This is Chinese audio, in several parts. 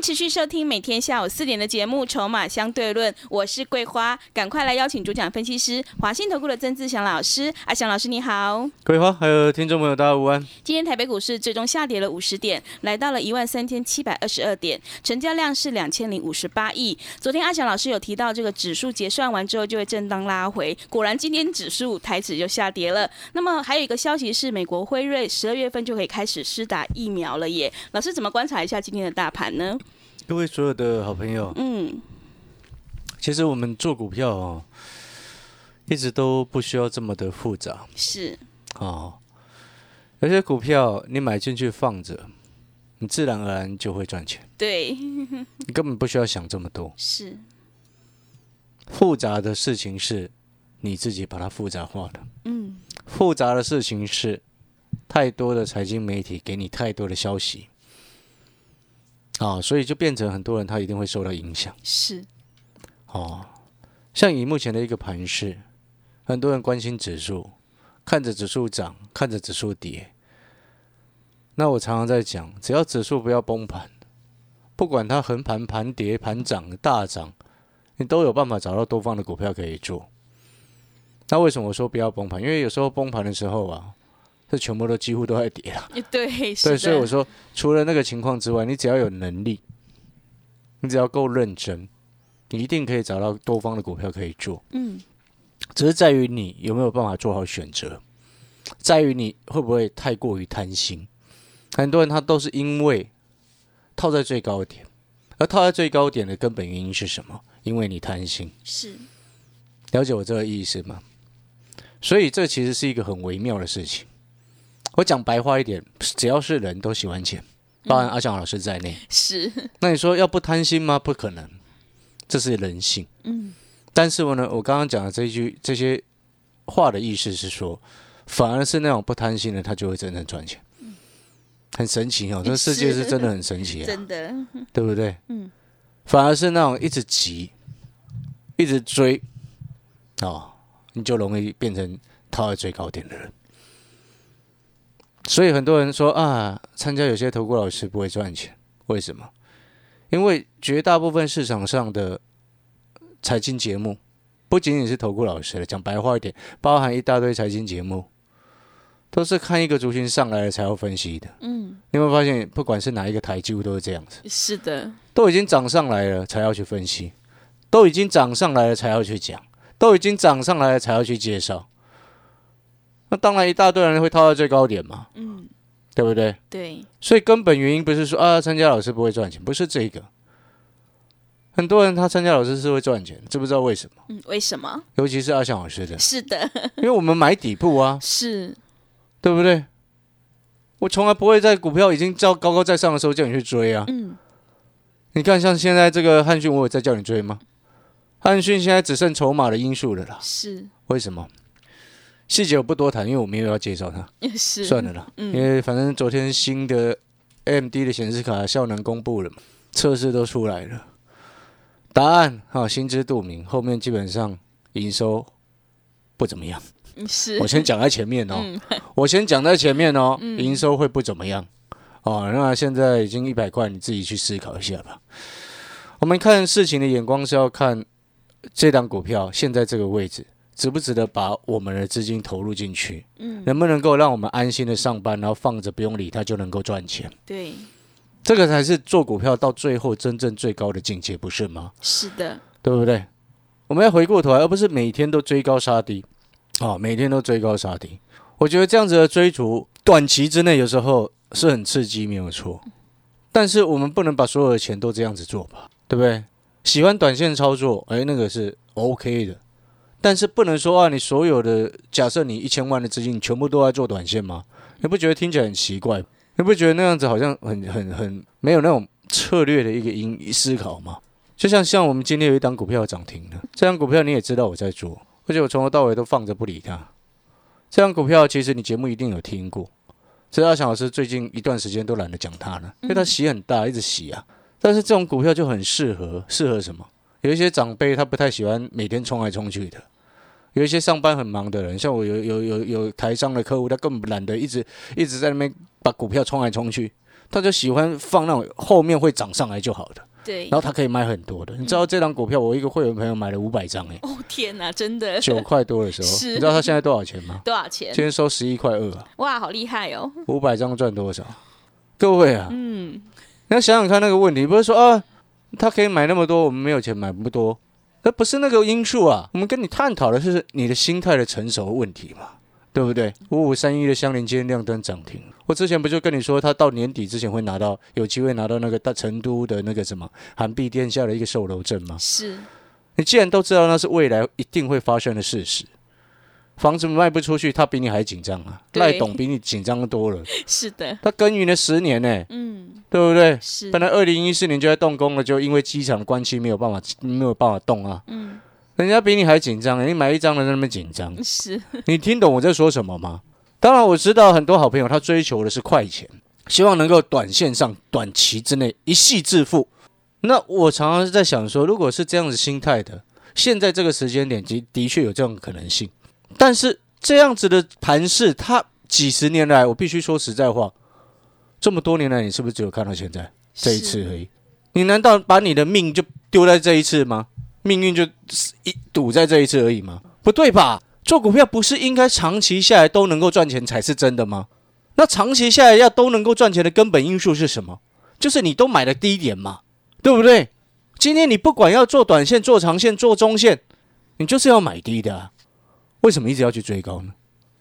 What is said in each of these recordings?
持续收听每天下午四点的节目《筹码相对论》，我是桂花，赶快来邀请主讲分析师华信投顾的曾志祥老师。阿祥老师你好，桂花，还有听众朋友大家午安。今天台北股市最终下跌了五十点，来到了一万三千七百二十二点，成交量是两千零五十八亿。昨天阿祥老师有提到，这个指数结算完之后就会震荡拉回，果然今天指数台指就下跌了。那么还有一个消息是，美国辉瑞十二月份就可以开始施打疫苗了耶。老师怎么观察一下今天的大盘呢？各位所有的好朋友，嗯，其实我们做股票哦，一直都不需要这么的复杂。是，哦。有些股票你买进去放着，你自然而然就会赚钱，对，你根本不需要想这么多。是，复杂的事情是你自己把它复杂化的，嗯，复杂的事情是太多的财经媒体给你太多的消息。啊，所以就变成很多人他一定会受到影响。是，哦，像以目前的一个盘势，很多人关心指数，看着指数涨，看着指数跌。那我常常在讲，只要指数不要崩盘，不管它横盘、盘跌、盘涨、大涨，你都有办法找到多方的股票可以做。那为什么我说不要崩盘？因为有时候崩盘的时候啊。这全部都几乎都在跌了，对，对，所以我说，除了那个情况之外，你只要有能力，你只要够认真，你一定可以找到多方的股票可以做。嗯，只是在于你有没有办法做好选择，在于你会不会太过于贪心。很多人他都是因为套在最高点，而套在最高点的根本原因是什么？因为你贪心。是，了解我这个意思吗？所以这其实是一个很微妙的事情。我讲白话一点，只要是人都喜欢钱，包含阿翔老师在内。是。那你说要不贪心吗？不可能，这是人性。嗯。但是我呢，我刚刚讲的这一句这些话的意思是说，反而是那种不贪心的，他就会真正赚钱。很神奇哦，这世界是真的很神奇啊！真的，对不对？嗯。反而是那种一直急、一直追，哦，你就容易变成套在最高点的人。所以很多人说啊，参加有些投顾老师不会赚钱，为什么？因为绝大部分市场上的财经节目，不仅仅是投顾老师了，讲白话一点，包含一大堆财经节目，都是看一个族群上来了才要分析的。嗯，你有没有发现，不管是哪一个台，几乎都是这样子。是的，都已经涨上来了才要去分析，都已经涨上来了才要去讲，都已经涨上来了才要去介绍。那当然，一大堆人会套到最高点嘛，嗯，对不对？对，所以根本原因不是说啊，参加老师不会赚钱，不是这个。很多人他参加老师是会赚钱，知不知道为什么？嗯，为什么？尤其是阿翔老师的，是的，因为我们买底部啊，是，对不对？我从来不会在股票已经叫高高在上的时候叫你去追啊。嗯，你看，像现在这个汉讯，我有在叫你追吗？汉讯现在只剩筹码的因素了啦。是，为什么？细节我不多谈，因为我没有要介绍它，是算了啦。因为反正昨天新的 AMD 的显示卡效能公布了嘛，测试都出来了，答案哈心知肚明，后面基本上营收不怎么样。是，我先讲在前面哦，我先讲在前面哦，营收会不怎么样哦。那现在已经一百块，你自己去思考一下吧。我们看事情的眼光是要看这档股票现在这个位置。值不值得把我们的资金投入进去？嗯，能不能够让我们安心的上班，然后放着不用理它就能够赚钱？对，这个才是做股票到最后真正最高的境界，不是吗？是的，对不对？我们要回过头来，而不是每天都追高杀低，哦，每天都追高杀低。我觉得这样子的追逐，短期之内有时候是很刺激，没有错。但是我们不能把所有的钱都这样子做吧，对不对？喜欢短线操作，哎，那个是 OK 的。但是不能说啊，你所有的假设你一千万的资金全部都在做短线吗？你不觉得听起来很奇怪？你不觉得那样子好像很很很没有那种策略的一个因思考吗？就像像我们今天有一档股票涨停了，这张股票你也知道我在做，而且我从头到尾都放着不理它。这张股票其实你节目一定有听过，只是阿翔老师最近一段时间都懒得讲它了，因为它洗很大，一直洗啊。但是这种股票就很适合，适合什么？有一些长辈他不太喜欢每天冲来冲去的，有一些上班很忙的人，像我有有有有台商的客户，他根本懒得一直一直在那边把股票冲来冲去，他就喜欢放那种后面会涨上来就好的。对然，后他可以买很多的。你知道这张股票，我一个会员朋友买了五百张，哎，哦天哪，真的九块多的时候，是你知道他现在多少钱吗？多少钱今？天收十一块二啊，哇，好厉害哦！五百张赚多少？各位啊，嗯，你要想想看那个问题，不是说啊，他可以买那么多，我们没有钱买不多，那不是那个因素啊。我们跟你探讨的是你的心态的成熟问题嘛，对不对？五五三一的相连今天亮灯涨停，我之前不就跟你说，他到年底之前会拿到有机会拿到那个大成都的那个什么韩币殿下的一个售楼证吗？是你既然都知道那是未来一定会发生的事实，房子卖不出去，他比你还紧张啊！对赖董比你紧张多了，是的，他耕耘了十年呢、嗯，对不对？是本来二零一四年就在动工了，就因为机场的关系没有办法没有办法动啊。嗯，人家比你还紧张、欸，你买一张的那么紧张，是你听懂我在说什么吗？当然，我知道很多好朋友他追求的是快钱，希望能够短线上、短期之内一夕致富。那我常常是在想说，如果是这样子心态的，现在这个时间点的的确有这种可能性，但是这样子的盘势，它几十年来，我必须说实在话，这么多年来，你是不是只有看到现在这一次而已？你难道把你的命就丢在这一次吗？命运就一赌在这一次而已吗？不对吧？做股票不是应该长期下来都能够赚钱才是真的吗？那长期下来要都能够赚钱的根本因素是什么？就是你都买了低点嘛，对不对？今天你不管要做短线、做长线、做中线，你就是要买低的、啊。为什么一直要去追高呢？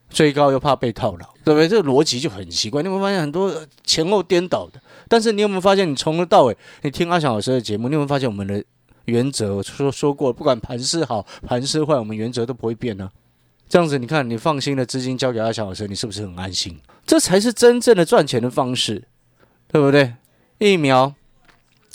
追高又怕被套牢，对不对？这个逻辑就很奇怪。你有没有发现很多前后颠倒的？但是你有没有发现，你从头到尾，你听阿翔老师的节目，你有没有发现我们的原则？我说说过，不管盘势好、盘势坏，我们原则都不会变呢、这样子，你看，你放心的资金交给阿翔老师，你是不是很安心？这才是真正的赚钱的方式，对不对？疫苗，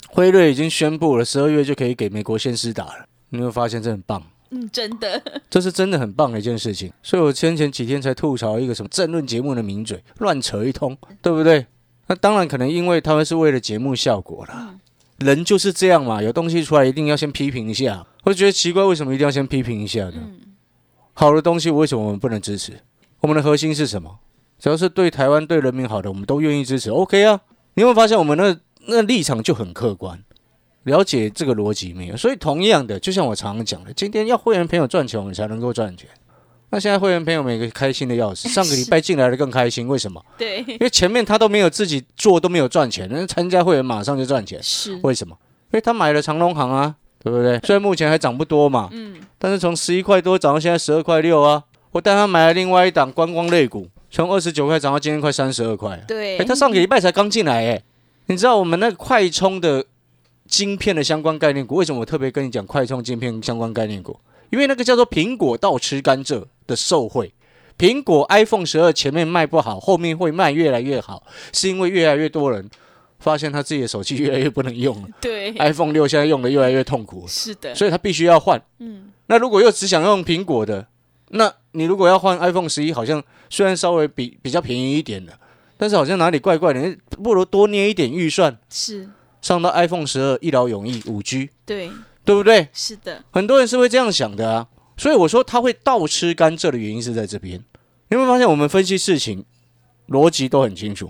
辉瑞已经宣布了，十二月就可以给美国先施打了。你有没有发现这很棒？嗯，真的这是真的很棒的一件事情。所以我先前几天才吐槽一个什么政论节目的名嘴，乱扯一通，对不对？那当然可能因为他们是为了节目效果啦。人就是这样嘛，有东西出来一定要先批评一下。我觉得奇怪，为什么一定要先批评一下呢？好的东西为什么我们不能支持？我们的核心是什么？只要是对台湾、对人民好的，我们都愿意支持。OK 啊，你有没有发现我们那那立场就很客观？了解这个逻辑没有？所以同样的，就像我常常讲的，今天要会员朋友赚钱，我们才能够赚钱。那现在会员朋友每个开心的要死，上个礼拜进来的更开心，为什么？对，因为前面他都没有自己做，都没有赚钱，那参加会员马上就赚钱，是为什么？因为他买了长隆行啊，对不对？虽然目前还涨不多嘛，嗯，但是从十一块多涨到现在十二块六啊。我带他买了另外一档观光类股，从二十九块涨到今天快三十二块。对，哎，他上个礼拜才刚进来哎，你知道我们那个快充的晶片的相关概念股，为什么我特别跟你讲快充晶片相关概念股？因为那个叫做苹果倒吃甘蔗的受贿。苹果 iPhone 十二前面卖不好，后面会卖越来越好，是因为越来越多人发现他自己的手机越来越不能用了。对，，iPhone 六现在用的越来越痛苦了，是的，所以他必须要换。嗯，那如果又只想用苹果的，那你如果要换 iPhone 十一，好像虽然稍微比比较便宜一点的，但是好像哪里怪怪的，不如多捏一点预算，是，上到 iPhone 十二一劳永逸五 G，对，对不对？是的，很多人是会这样想的啊，所以我说他会倒吃甘蔗的原因是在这边。你有没有发现我们分析事情逻辑都很清楚，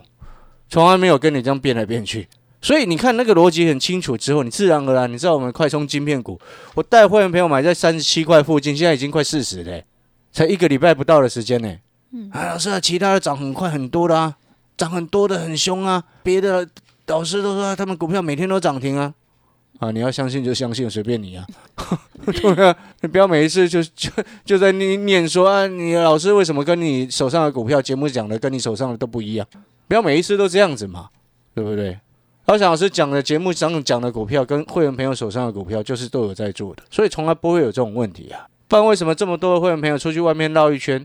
从来没有跟你这样变来变去。所以你看那个逻辑很清楚之后，你自然而然你知道我们快充晶片股，我带会员朋友买在三十七块附近，现在已经快四十嘞，才一个礼拜不到的时间呢。嗯，啊，老师啊，其他的涨很快很多的啊，涨很多的很凶啊，别的老师都说他们股票每天都涨停啊。啊，你要相信就相信，随便你啊。对啊，你不要每一次就就就在念念说啊，你老师为什么跟你手上的股票节目讲的跟你手上的都不一样？不要每一次都这样子嘛，对不对？高翔老师讲的节目上讲的股票跟会员朋友手上的股票就是都有在做的，所以从来不会有这种问题啊。不然为什么这么多的会员朋友出去外面绕一圈，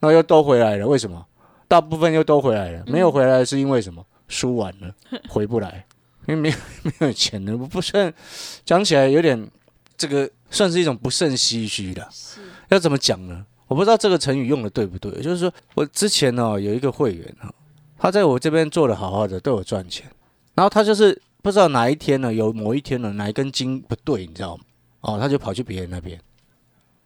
然后又都回来了？为什么？大部分又都回来了，没有回来是因为什么？输完了，回不来。因为没有没有钱了，我不算讲起来有点这个算是一种不胜唏嘘的。要怎么讲呢？我不知道这个成语用的对不对。就是说我之前呢、有一个会员哈，他在我这边做的好好的，对我赚钱，然后他就是不知道哪一天呢，有某一天呢，哪一根筋不对，你知道吗？哦，他就跑去别人那边。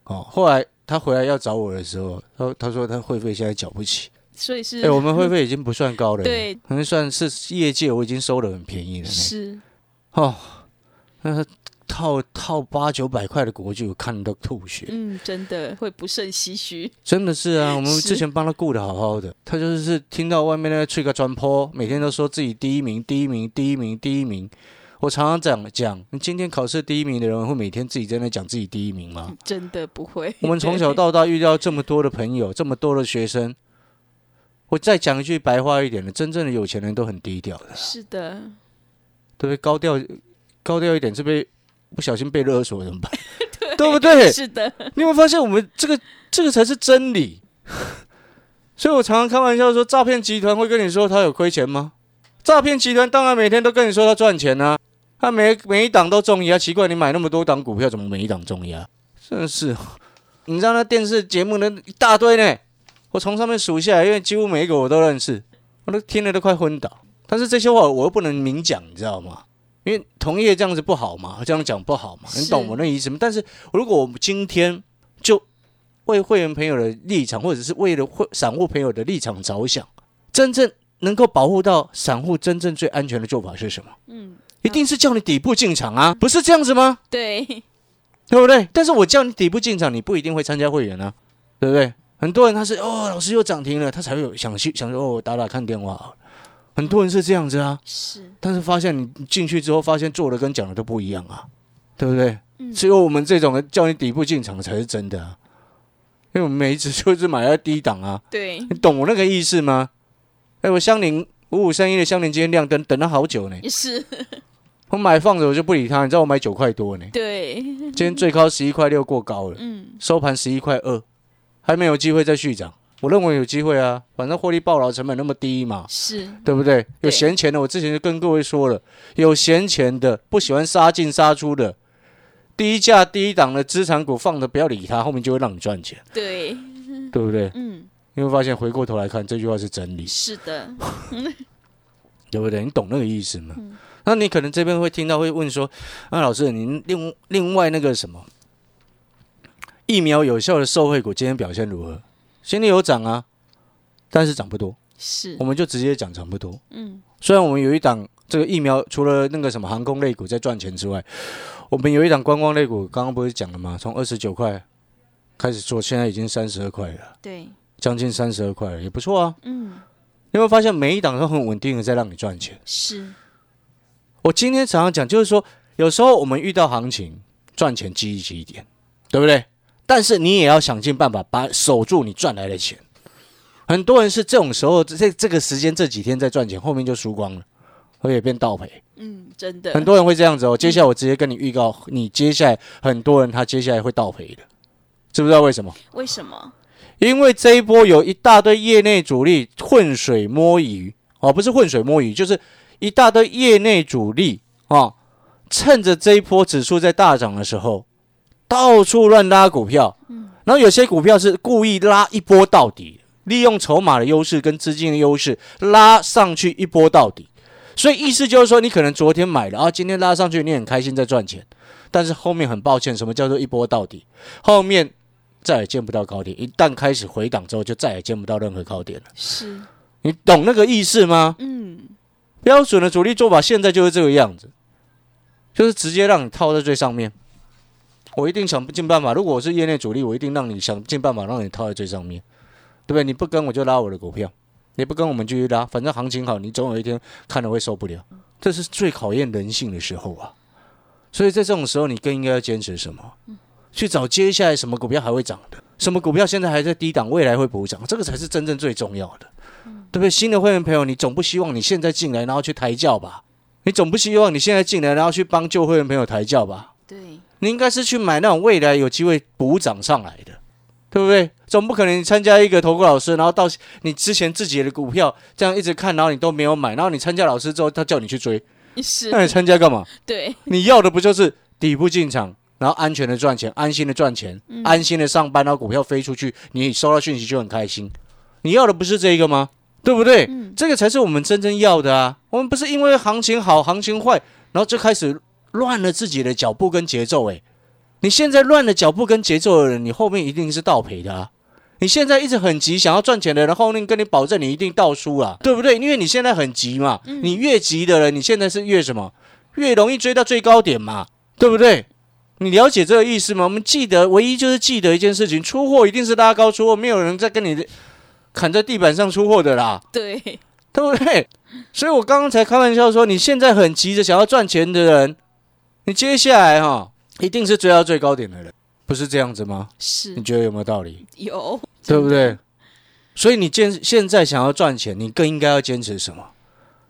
哦，后来他回来要找我的时候，他他说他会费现在缴不起。所以是哎、我们会费已经不算高了，对，可能算是业界我已经收的很便宜了。是哦，那套套八九百块的国剧，我看得都吐血。嗯，真的会不胜唏嘘。真的是啊，我们之前帮他顾的好好的，他就是听到外面那个吹个砖坡，每天都说自己第一名、第一名、第一名、第一名。我常常讲讲，你今天考试第一名的人会每天自己在那讲自己第一名吗？真的不会。我们从小到大遇到这么多的朋友，这么多的学生，我再讲一句白话一点的，真正的有钱人都很低调的，是的，对不对？高调高调一点，是被不小心被勒索怎么办？对不对？是的，你有没有发现，我们这个这个才是真理？所以我常常开玩笑说，诈骗集团会跟你说他有亏钱吗？诈骗集团当然每天都跟你说他赚钱啊，他每每一档都中压，奇怪，你买那么多档股票，怎么每一档中压？真是，你知道那电视节目那一大堆呢，我从上面数下来，因为几乎每一个我都认识，我都听了都快昏倒。但是这些话我又不能明讲，你知道吗？因为同业这样子不好嘛，这样讲不好嘛，你懂我那意思吗？但是如果我们今天就为会员朋友的立场，或者是为了会散户朋友的立场着想，真正能够保护到散户真正最安全的做法是什么？嗯，一定是叫你底部进场啊，不是这样子吗？对，对不对？但是我叫你底部进场，你不一定会参加会员啊，对不对？很多人他是哦，老师又涨停了，他才会有想去想说哦，我打打看电话。很多人是这样子啊，是，但是发现你进去之后，发现做的跟讲的都不一样啊，对不对？嗯。只有我们这种人叫你底部进场才是真的啊，因为我们每一次就是买在低档啊，对，你懂我那个意思吗？哎，我香菱五五三一的香菱今天亮灯，等了好久呢。是，我买放着我就不理它，你知道我买九块多呢，对，今天最高十一块六过高了，嗯，收盘十一块二，还没有机会再续涨。我认为有机会啊，反正获利暴劳成本那么低嘛，是，对不对？有闲钱的，我之前就跟各位说了，有闲钱的，不喜欢杀进杀出的，低价低档的资产股放着不要理它，后面就会让你赚钱，对，对不对？嗯，你会发现回过头来看，这句话是真理，是的，对不对？你懂那个意思吗？嗯那你可能这边会听到会问说，啊，老师，您另另外那个什么疫苗有效的受惠股今天表现如何？今天有涨啊，但是涨不多，是我，们就直接讲涨不多。嗯，虽然我们有一档这个疫苗，除了那个什么航空类股在赚钱之外，我们有一档观光类股，刚刚不是讲了吗？从二十九块开始做，现在已经三十二块了，对，将近三十二块了，也不错啊。嗯，你会发现每一档都很稳定的在让你赚钱。是，我今天常常讲，就是说，有时候我们遇到行情赚钱积极一点，对不对？但是你也要想尽办法把守住你赚来的钱。很多人是这种时候，这这个时间这几天在赚钱，后面就输光了，而且变倒赔。嗯，真的，很多人会这样子哦。接下来我直接跟你预告，你接下来很多人他接下来会倒赔的，知不知道为什么？为什么？因为这一波有一大堆业内主力浑水摸鱼哦，不是浑水摸鱼，就是一大堆业内主力哦，趁着这一波指数在大涨的时候，到处乱拉股票，然后有些股票是故意拉一波到底，利用筹码的优势跟资金的优势拉上去一波到底。所以意思就是说，你可能昨天买了，啊，今天拉上去，你很开心在赚钱，但是后面很抱歉，什么叫做一波到底？后面再也见不到高点，一旦开始回档之后，就再也见不到任何高点了。是，你懂那个意思吗？嗯，标准的主力做法现在就是这个样子，就是直接让你套在最上面。我一定想尽办法，如果我是业内主力，我一定让你想尽办法让你套在最上面，对不对？你不跟我就拉我的股票，你不跟我们继续拉，反正行情好，你总有一天看了会受不了。这是最考验人性的时候啊！所以在这种时候，你更应该要坚持什么？去找接下来什么股票还会涨的，什么股票现在还在低档，未来会补涨，这个才是真正最重要的，对不对？新的会员朋友，你总不希望你现在进来然后去抬轿吧？你总不希望你现在进来然后去帮旧会员朋友抬轿吧？对，你应该是去买那种未来有机会补涨上来的，对不对？总不可能你参加一个投顾老师，然后到你之前自己的股票这样一直看，然后你都没有买，然后你参加老师之后，他叫你去追，是那你参加干嘛？对，你要的不就是底部进场，然后安全的赚钱，安心的赚钱，安心的上班，然后股票飞出去，你收到讯息就很开心。你要的不是这个吗？对不对？这个才是我们真正要的啊！我们不是因为行情好、行情坏，然后就开始乱了自己的脚步跟节奏。诶，你现在乱了脚步跟节奏的人，你后面一定是倒赔的啊！你现在一直很急想要赚钱的人，后面跟你保证你一定倒输啊，对不对？因为你现在很急嘛，你越急的人，你现在是越什么？越容易追到最高点嘛，对不对？你了解这个意思吗？我们记得，唯一就是记得一件事情：出货一定是拉高出货，没有人在跟你砍在地板上出货的啦，对，对不对？所以我刚刚才开玩笑说，你现在很急着想要赚钱的人，你接下来哈一定是追到最高点的人，不是这样子吗？是你觉得有没有道理？有，对不对？所以你坚现在想要赚钱，你更应该要坚持什么？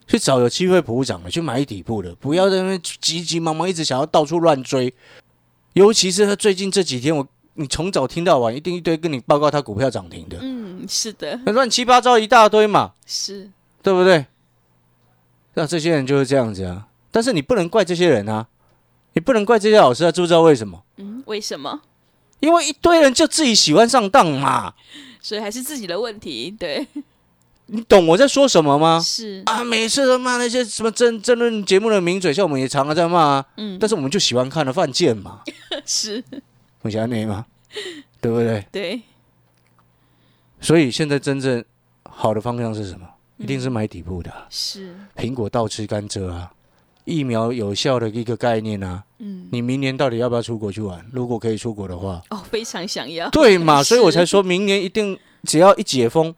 去找有机会普涨的，去买底部的，不要在那边急急忙忙一直想要到处乱追。尤其是他最近这几天，我你从早听到晚，一定一堆跟你报告他股票涨停的，嗯，是的，那乱七八糟一大堆嘛，是对不对？那这些人就是这样子啊。但是你不能怪这些人啊，你不能怪这些老师啊，知不知道为什么？嗯，为什么？因为一堆人就自己喜欢上当嘛。所以还是自己的问题，对，你懂我在说什么吗？是啊，每次都骂那些什么争争论节目的名嘴，像我们也常常在骂啊。嗯，但是我们就喜欢看的犯贱嘛，是，我想你吗？对不对？对，所以现在真正好的方向是什么？一定是买底部的啊、是，苹果倒吃甘蔗啊，疫苗有效的一个概念啊。嗯，你明年到底要不要出国去玩？如果可以出国的话，哦，非常想要，对嘛？所以我才说明年一定只要一解封，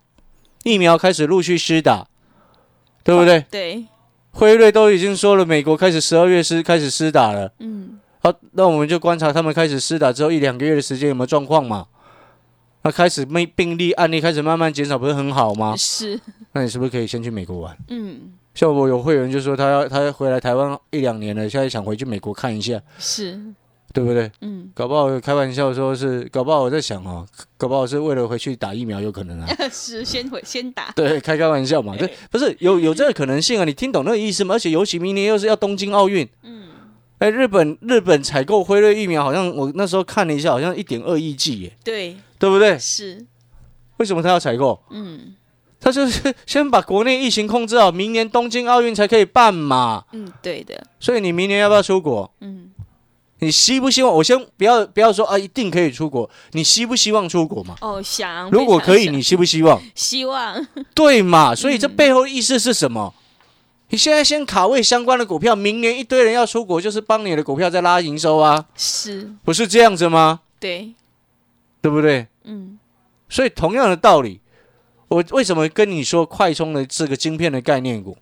疫苗开始陆续施打，对不对？对，辉瑞都已经说了，美国开始十二月施开始施打了。嗯，好，那我们就观察他们开始施打之后一两个月的时间有没有状况嘛？那开始没病例案例开始慢慢减少，不是很好吗？是，那你是不是可以先去美国玩？嗯，像我有会员就说他要他要回来台湾一两年了，现在想回去美国看一下，是，对不对？嗯，搞不好开玩笑说是，搞不好我在想哦，搞不好是为了回去打疫苗，有可能啊。是，先回先打，对，开开玩笑嘛，对，不是有有这个可能性啊？你听懂那个意思吗？而且尤其明年又是要东京奥运，嗯，哎，日本日本采购辉瑞疫苗，好像我那时候看了一下，好像一点二亿剂耶，对，对不对？是，为什么他要采购？嗯他就是先把国内疫情控制好，明年东京奥运才可以办嘛。嗯，对的，所以你明年要不要出国？嗯，你希不希望？我先不要不要说啊，一定可以出国。你希不希望出国嘛？哦，想，如果可以，你希不希望？希望，对嘛？所以这背后意思是什么？你现在先卡位相关的股票，明年一堆人要出国，就是帮你的股票在拉营收啊，是，不是这样子吗？对，对不对？嗯，所以同样的道理，我为什么跟你说快充的这个晶片的概念股？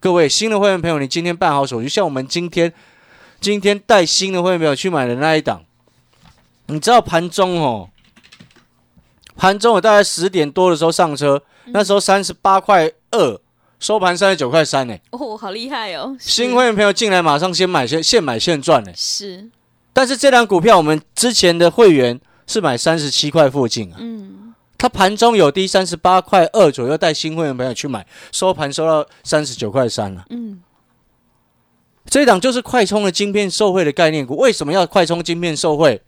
各位新的会员朋友，你今天办好手续，像我们今天今天带新的会员朋友去买的那一档，你知道盘中哦，盘中我大概十点多的时候上车，那时候三十八块二，收盘三十九块三呢。哦，好厉害哦，新会员朋友进来马上先买现现买现赚呢。是，但是这档股票我们之前的会员是买三十七块附近啊。嗯，它盘中有低三十八块二左右，带新会员朋友去买，收盘收到三十九块三了。嗯，这一档就是快充的晶片受惠的概念股。为什么要快充晶片受惠？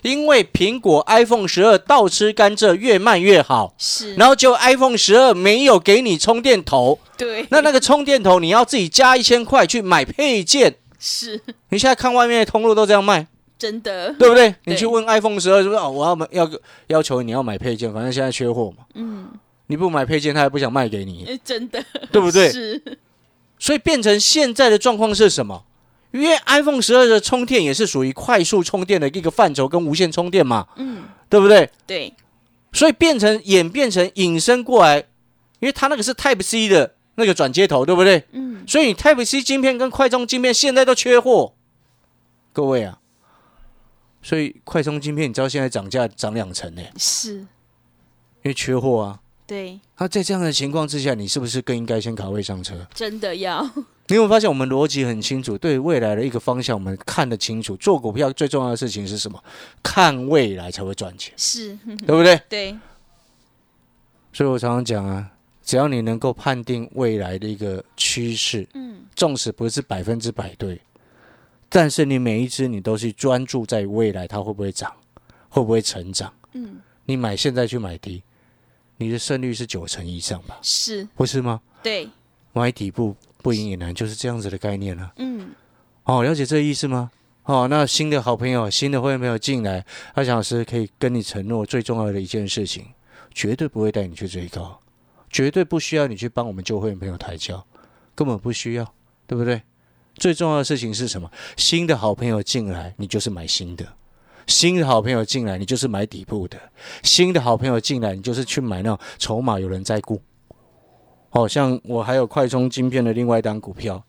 因为苹果 iPhone 十二倒吃甘蔗，越卖越好。是，然后就 iPhone 十二没有给你充电头，对，那那个充电头你要自己加一千块去买配件。是你现在看外面的通路都这样卖，真的，对不对？你去问 iPhone 十二是不是？哦，我要买要要求你要买配件，反正现在缺货嘛。嗯，你不买配件，他也不想卖给你，呃真的，对不对？是，所以变成现在的状况是什么？因为 iPhone 十二的充电也是属于快速充电的一个范畴，跟无线充电嘛，嗯，对不对？对，所以变成演变成引申过来，因为它那个是 Type C 的那个转接头，对不对？嗯，所以你 Type C 晶片跟快充晶片现在都缺货，各位啊，所以快充晶片你知道现在涨价涨两成呢，是，因为缺货啊。对，那在这样的情况之下，你是不是更应该先卡位上车？真的要，你有没有发现我们逻辑很清楚，对未来的一个方向我们看得清楚。做股票最重要的事情是什么？看未来才会赚钱，是，对不对？对，所以我常常讲啊，只要你能够判定未来的一个趋势，嗯，纵使不是百分之百对，但是你每一只你都是专注在未来它会不会涨，会不会成长，嗯，你买现在去买低，你的胜率是九成以上吧？是不是吗？对，买底部不赢也难，就是这样子的概念了、嗯，哦，了解这个意思吗？哦，那新的好朋友、新的会员朋友进来，阿翔老师可以跟你承诺最重要的一件事情，绝对不会带你去追高，绝对不需要你去帮我们旧会员朋友抬轿，根本不需要，对不对？最重要的事情是什么？新的好朋友进来，你就是买新的；新的好朋友进来，你就是买底部的；新的好朋友进来，你就是去买那种筹码有人在顾。哦，像我还有快充晶片的另外一档股票。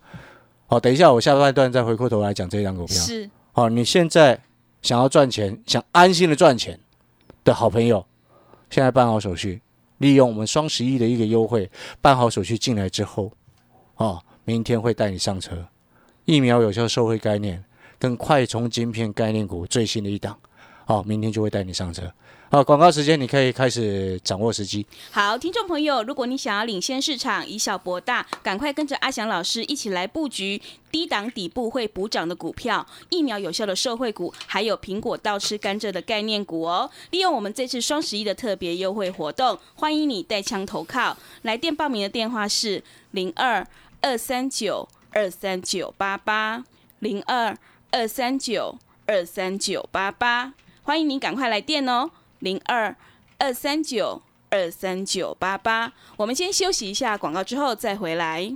好，等一下，我下半段再回过头来讲这一档股票。是好，你现在想要赚钱，想安心的赚钱的好朋友，现在办好手续，利用我们双十一的一个优惠，办好手续进来之后，哦，明天会带你上车。疫苗有效受惠概念跟快充晶片概念股最新的一档，好、明天就会带你上车。好，广告时间你可以开始掌握时机。好，听众朋友，如果你想要领先市场，以小博大，赶快跟着阿翔老师一起来布局低档底部会补涨的股票，疫苗有效的受惠股，还有苹果倒吃甘蔗的概念股哦。利用我们这次双十一的特别优惠活动，欢迎你带枪投靠。来电报名的电话是零二二三九二三九八八零二二三九二三九八八，欢迎您赶快来电哦，零二二三九。二三九八八。我们先休息一下广告，之后再回来。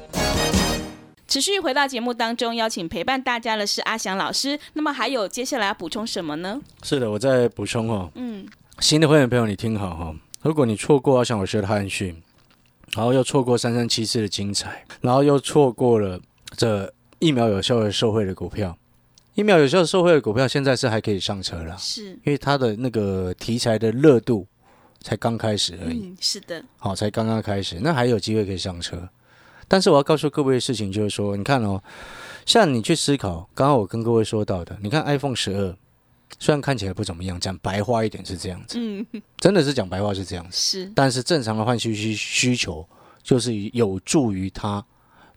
持续回到节目当中，邀请陪伴大家的是阿翔老师。那么还有接下来要补充什么呢？是的，我再补充哦，嗯，新的会员朋友，你听好哈、如果你错过阿翔老师的汉讯，然后又错过三三七四的精彩，然后又错过了这疫苗有效的受惠的股票，疫苗有效的受惠的股票现在是还可以上车了，是，因为它的那个题材的热度才刚开始而已，嗯，是的，好、才刚刚开始，那还有机会可以上车。但是我要告诉各位的事情就是说，你看哦，像你去思考，刚刚我跟各位说到的，你看 iPhone 十二，虽然看起来不怎么样，讲白话一点是这样子，嗯，真的是讲白话是这样子。是，但是正常的换需需需求，就是有助于它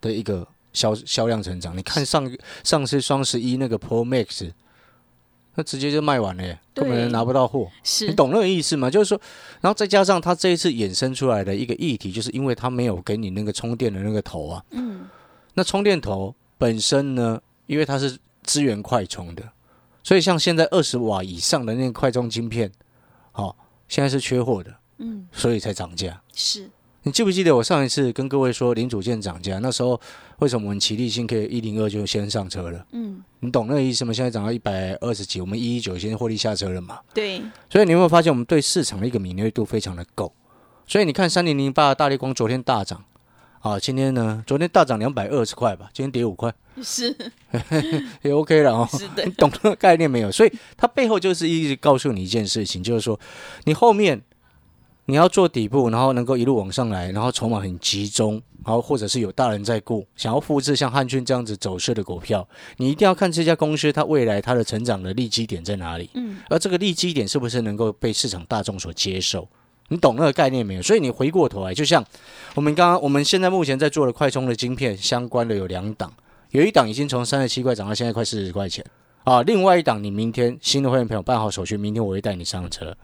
的一个销销量成长。你看上上次双十一那个 Pro Max，那直接就卖完了耶，根本对拿不到货。是，你懂那个意思吗？就是说，然后再加上他这一次衍生出来的一个议题，就是因为他没有给你那个充电的那个头啊。嗯，那充电头本身呢，因为它是支援快充的，所以像现在二十瓦以上的那个快充晶片，好、现在是缺货的，嗯，所以才涨价。是，你记不记得我上一次跟各位说零组件涨价，那时候为什么我们齐力新可以一零二就先上车了？嗯，你懂那个意思吗？现在涨到一百二十几，我们一一九先获利下车了嘛？对，所以你有没有发现我们对市场的一个敏锐度非常的够？所以你看三零零八大力光昨天大涨，啊，今天呢，昨天大涨两百二十块吧，今天跌五块，是，也 OK 了哦。是的你，懂那个概念没有？所以它背后就是一直告诉你一件事情，就是说你后面你要做底部，然后能够一路往上来，然后筹码很集中，然后或者是有大人在顾，想要复制像汉讯这样子走势的股票，你一定要看这家公司它未来它的成长的利基点在哪里。嗯，而这个利基点是不是能够被市场大众所接受？你懂那个概念没有？所以你回过头来，就像我们刚刚我们现在目前在做的快充的晶片相关的有两档，有一档已经从三十七块涨到现在快四十块钱啊，另外一档你明天新的会员朋友办好手续，明天我会带你上车。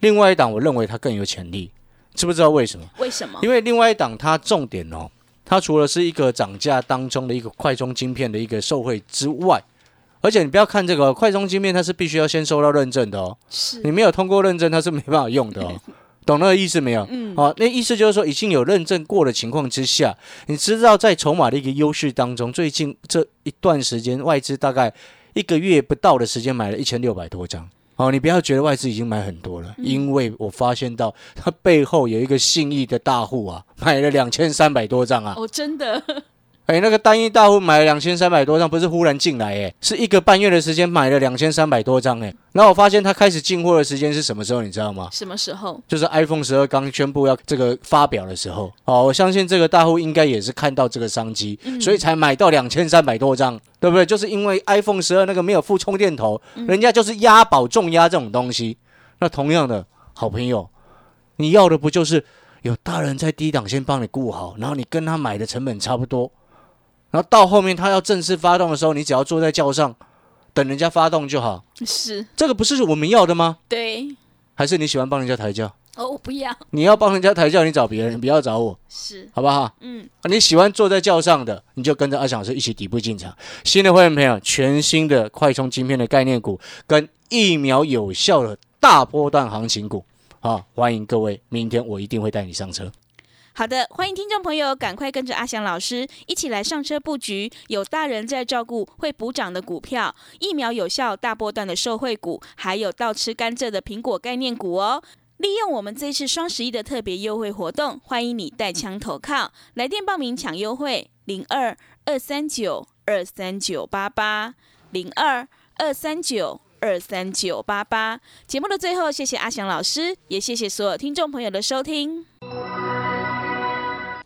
另外一档我认为它更有潜力，知不知道为什么？为什么？因为另外一档它重点哦，它除了是一个涨价当中的一个快充晶片的一个受惠之外，而且你不要看这个快充晶片，它是必须要先收到认证的哦，是，你没有通过认证，它是没办法用的哦。懂那个意思没有？嗯，好、那意思就是说，已经有认证过的情况之下，你知道在筹码的一个优势当中，最近这一段时间，外资大概一个月不到的时间买了一千六百多张。哦，你不要觉得外资已经买很多了，因为我发现到它背后有一个信义的大户啊，买了两千三百多张啊。哦，真的，哎，那个单一大户买了两千三百多张，不是忽然进来，哎，是一个半月的时间买了两千三百多张，哎。然后我发现他开始进货的时间是什么时候，你知道吗？什么时候？就是 iPhone 十二刚宣布要这个发表的时候。哦，我相信这个大户应该也是看到这个商机，所以才买到两千三百多张，对不对？就是因为 iPhone 十二那个没有附充电头，人家就是押宝重压这种东西。那同样的好朋友，你要的不就是有大人在低档先帮你顾好，然后你跟他买的成本差不多，然后到后面他要正式发动的时候，你只要坐在轿上等人家发动就好。是这个不是我们要的吗？对。还是你喜欢帮人家抬轿？哦，我不要。你要帮人家抬轿，你找别人，不要找我，是好不好？嗯，你喜欢坐在轿上的，你就跟着阿翔老师一起底部进场。新的会员朋友，全新的快充晶片的概念股，跟疫苗有效的大波段行情股，啊，欢迎各位，明天我一定会带你上车。好的，欢迎听众朋友赶快跟着阿翔老师一起来上车布局，有大人在照顾会补涨的股票，疫苗有效大波段的受惠股，还有倒吃甘蔗的苹果概念股哦。利用我们这次双十一的特别优惠活动，欢迎你带枪投靠，来电报名抢优惠零二二三九二三九八八零二二三九二三九八八。节目的最后，谢谢阿翔老师，也谢谢所有听众朋友的收听。